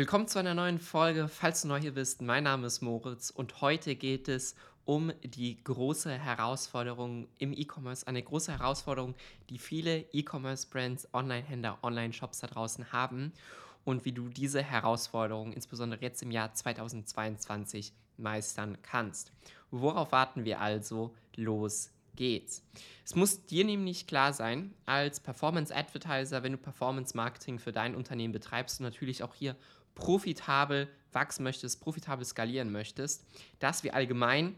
Willkommen zu einer neuen Folge. Falls du neu hier bist, mein Name ist Moritz und heute geht es um die große Herausforderung im E-Commerce. Eine große Herausforderung, die viele E-Commerce-Brands, Online-Händler, Online-Shops da draußen haben und wie du diese Herausforderung insbesondere jetzt im Jahr 2022 meistern kannst. Worauf warten wir also? Los geht's. Es muss dir nämlich klar sein, als Performance Advertiser, wenn du Performance Marketing für dein Unternehmen betreibst und natürlich auch hier profitabel wachsen möchtest, profitabel skalieren möchtest, dass wir allgemein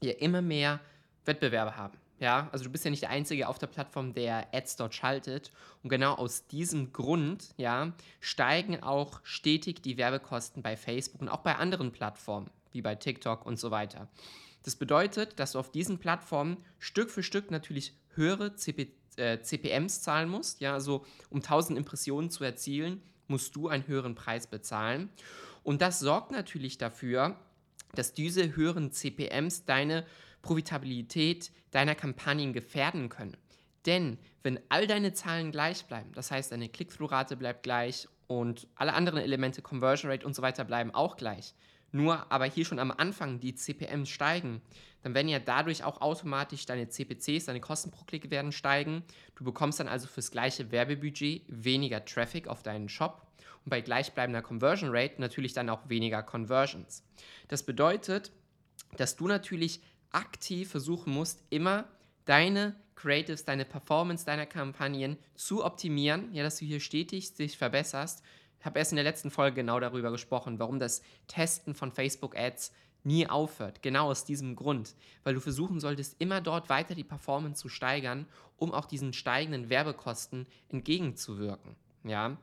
hier immer mehr Wettbewerbe haben. Ja, also du bist ja nicht der Einzige auf der Plattform, der Ads dort schaltet. Und genau aus diesem Grund, ja, steigen auch stetig die Werbekosten bei Facebook und auch bei anderen Plattformen, wie bei TikTok und so weiter. Das bedeutet, dass du auf diesen Plattformen Stück für Stück natürlich höhere CP, äh, CPMs zahlen musst. Ja, also um 1000 Impressionen zu erzielen, musst du einen höheren Preis bezahlen. Und das sorgt natürlich dafür, dass diese höheren CPMs deine Profitabilität deiner Kampagnen gefährden können. Denn wenn all deine Zahlen gleich bleiben, das heißt, deine Click-Through-Rate bleibt gleich und alle anderen Elemente, Conversion Rate und so weiter, bleiben auch gleich, nur aber hier schon am Anfang die CPMs steigen, dann werden ja dadurch auch automatisch deine CPCs, deine Kosten pro Klick werden steigen. Du bekommst dann also fürs gleiche Werbebudget weniger Traffic auf deinen Shop und bei gleichbleibender Conversion Rate natürlich dann auch weniger Conversions. Das bedeutet, dass du natürlich aktiv versuchen musst, immer deine Creatives, deine Performance deiner Kampagnen zu optimieren, ja, dass du hier stetig dich verbesserst. Ich habe erst in der letzten Folge genau darüber gesprochen, warum das Testen von Facebook Ads nie aufhört. Genau aus diesem Grund, weil du versuchen solltest, immer dort weiter die Performance zu steigern, um auch diesen steigenden Werbekosten entgegenzuwirken. Ja,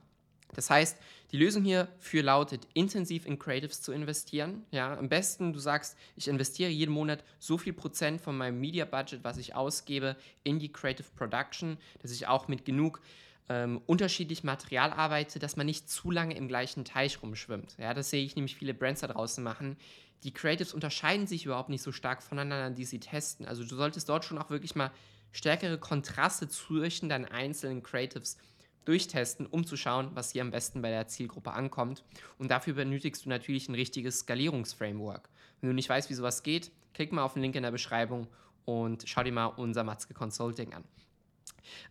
das heißt, die Lösung hierfür lautet, intensiv in Creatives zu investieren. Ja, am besten, du sagst, ich investiere jeden Monat so viel Prozent von meinem Media Budget, was ich ausgebe, in die Creative Production, dass ich auch mit genug ähm, unterschiedlich Material arbeite, dass man nicht zu lange im gleichen Teich rumschwimmt. Ja, das sehe ich nämlich viele Brands da draußen machen. Die Creatives unterscheiden sich überhaupt nicht so stark voneinander, die sie testen. Also du solltest dort schon auch wirklich mal stärkere Kontraste zwischen deinen einzelnen Creatives durchtesten, um zu schauen, was hier am besten bei der Zielgruppe ankommt. Und dafür benötigst du natürlich ein richtiges Skalierungsframework. Wenn du nicht weißt, wie sowas geht, klick mal auf den Link in der Beschreibung und schau dir mal unser Matzke Consulting an.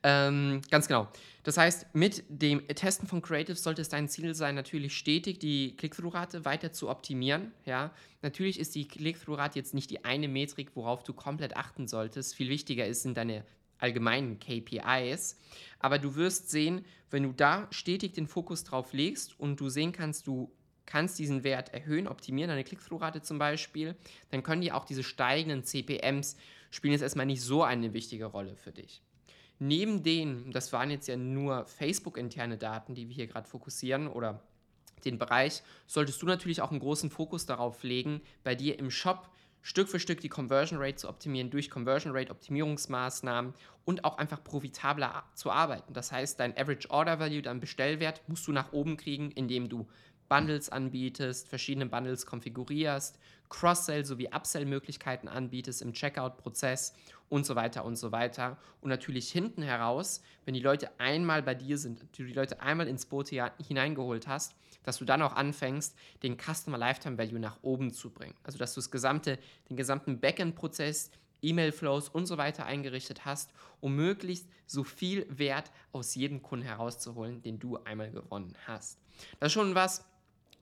Ähm, ganz genau. Das heißt, mit dem Testen von Creatives sollte es dein Ziel sein, natürlich stetig die Click-Through-Rate weiter zu optimieren. Ja? Natürlich ist die Click-Through-Rate jetzt nicht die eine Metrik, worauf du komplett achten solltest. Viel wichtiger ist, sind deine allgemeinen KPIs. Aber du wirst sehen, wenn du da stetig den Fokus drauf legst und du sehen kannst, du kannst diesen Wert erhöhen, optimieren, deine Click-Through-Rate zum Beispiel, dann können die auch diese steigenden CPMs spielen jetzt erstmal nicht so eine wichtige Rolle für dich. Neben denen, das waren jetzt ja nur Facebook-interne Daten, die wir hier gerade fokussieren oder den Bereich, solltest du natürlich auch einen großen Fokus darauf legen, bei dir im Shop Stück für Stück die Conversion Rate zu optimieren durch Conversion Rate Optimierungsmaßnahmen und auch einfach profitabler zu arbeiten. Das heißt, dein Average Order Value, dein Bestellwert musst du nach oben kriegen, indem du Bundles anbietest, verschiedene Bundles konfigurierst, Cross-Sell sowie Upsell-Möglichkeiten anbietest im Checkout-Prozess und so weiter und so weiter. Und natürlich hinten heraus, wenn die Leute einmal bei dir sind, du die Leute einmal ins Boot hineingeholt hast, dass du dann auch anfängst, den Customer Lifetime Value nach oben zu bringen. Also dass du das gesamte, den gesamten Backend-Prozess, E-Mail-Flows und so weiter eingerichtet hast, um möglichst so viel Wert aus jedem Kunden herauszuholen, den du einmal gewonnen hast. Das ist schon was,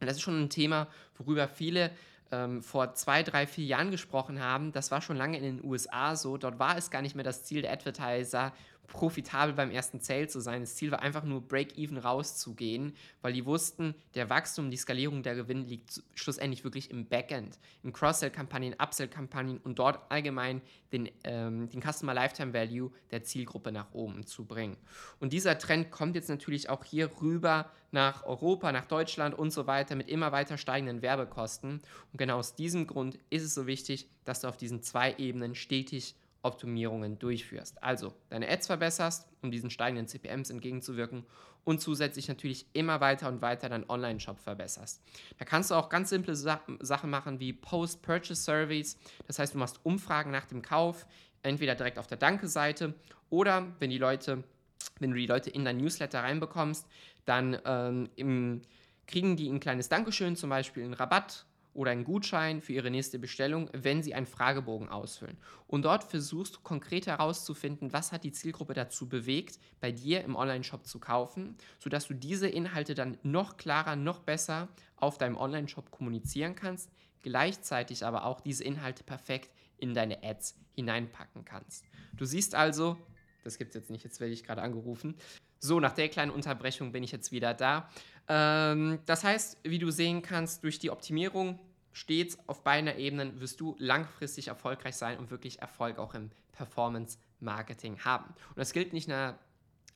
das ist schon ein Thema, worüber viele ähm, vor zwei, drei, vier Jahren gesprochen haben. Das war schon lange in den USA so. Dort war es gar nicht mehr das Ziel der Advertiser, profitabel beim ersten Sale zu sein. Das Ziel war einfach nur Break-Even rauszugehen, weil die wussten, der Wachstum, die Skalierung der Gewinn liegt schlussendlich wirklich im Backend, in Cross-Sell-Kampagnen, Upsell-Kampagnen und dort allgemein den, ähm, den Customer Lifetime Value der Zielgruppe nach oben zu bringen. Und dieser Trend kommt jetzt natürlich auch hier rüber nach Europa, nach Deutschland und so weiter mit immer weiter steigenden Werbekosten. Und genau aus diesem Grund ist es so wichtig, dass du auf diesen zwei Ebenen stetig Optimierungen durchführst. Also deine Ads verbesserst, um diesen steigenden CPMs entgegenzuwirken und zusätzlich natürlich immer weiter und weiter deinen Online-Shop verbesserst. Da kannst du auch ganz simple Sa Sachen machen wie Post-Purchase-Surveys. Das heißt, du machst Umfragen nach dem Kauf, entweder direkt auf der Danke-Seite oder wenn die Leute, wenn du die Leute in dein Newsletter reinbekommst, dann ähm, im kriegen die ein kleines Dankeschön, zum Beispiel einen Rabatt oder einen Gutschein für ihre nächste Bestellung, wenn sie einen Fragebogen ausfüllen. Und dort versuchst du konkret herauszufinden, was hat die Zielgruppe dazu bewegt, bei dir im Online-Shop zu kaufen, sodass du diese Inhalte dann noch klarer, noch besser auf deinem Online-Shop kommunizieren kannst, gleichzeitig aber auch diese Inhalte perfekt in deine Ads hineinpacken kannst. Du siehst also, das gibt es jetzt nicht, jetzt werde ich gerade angerufen. So, nach der kleinen Unterbrechung bin ich jetzt wieder da. Ähm, das heißt, wie du sehen kannst, durch die Optimierung stets auf beiden Ebenen wirst du langfristig erfolgreich sein und wirklich Erfolg auch im Performance-Marketing haben. Und das gilt nicht nur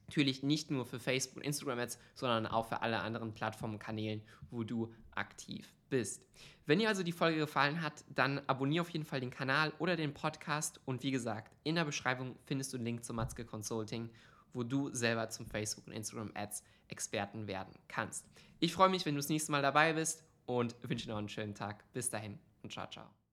natürlich nicht nur für Facebook und Instagram Ads, sondern auch für alle anderen Plattformen und Kanälen, wo du aktiv bist. Wenn dir also die Folge gefallen hat, dann abonniere auf jeden Fall den Kanal oder den Podcast und wie gesagt, in der Beschreibung findest du einen Link zum Matzke Consulting, wo du selber zum Facebook und Instagram Ads Experten werden kannst. Ich freue mich, wenn du das nächste Mal dabei bist und wünsche noch einen schönen Tag. Bis dahin und ciao, ciao.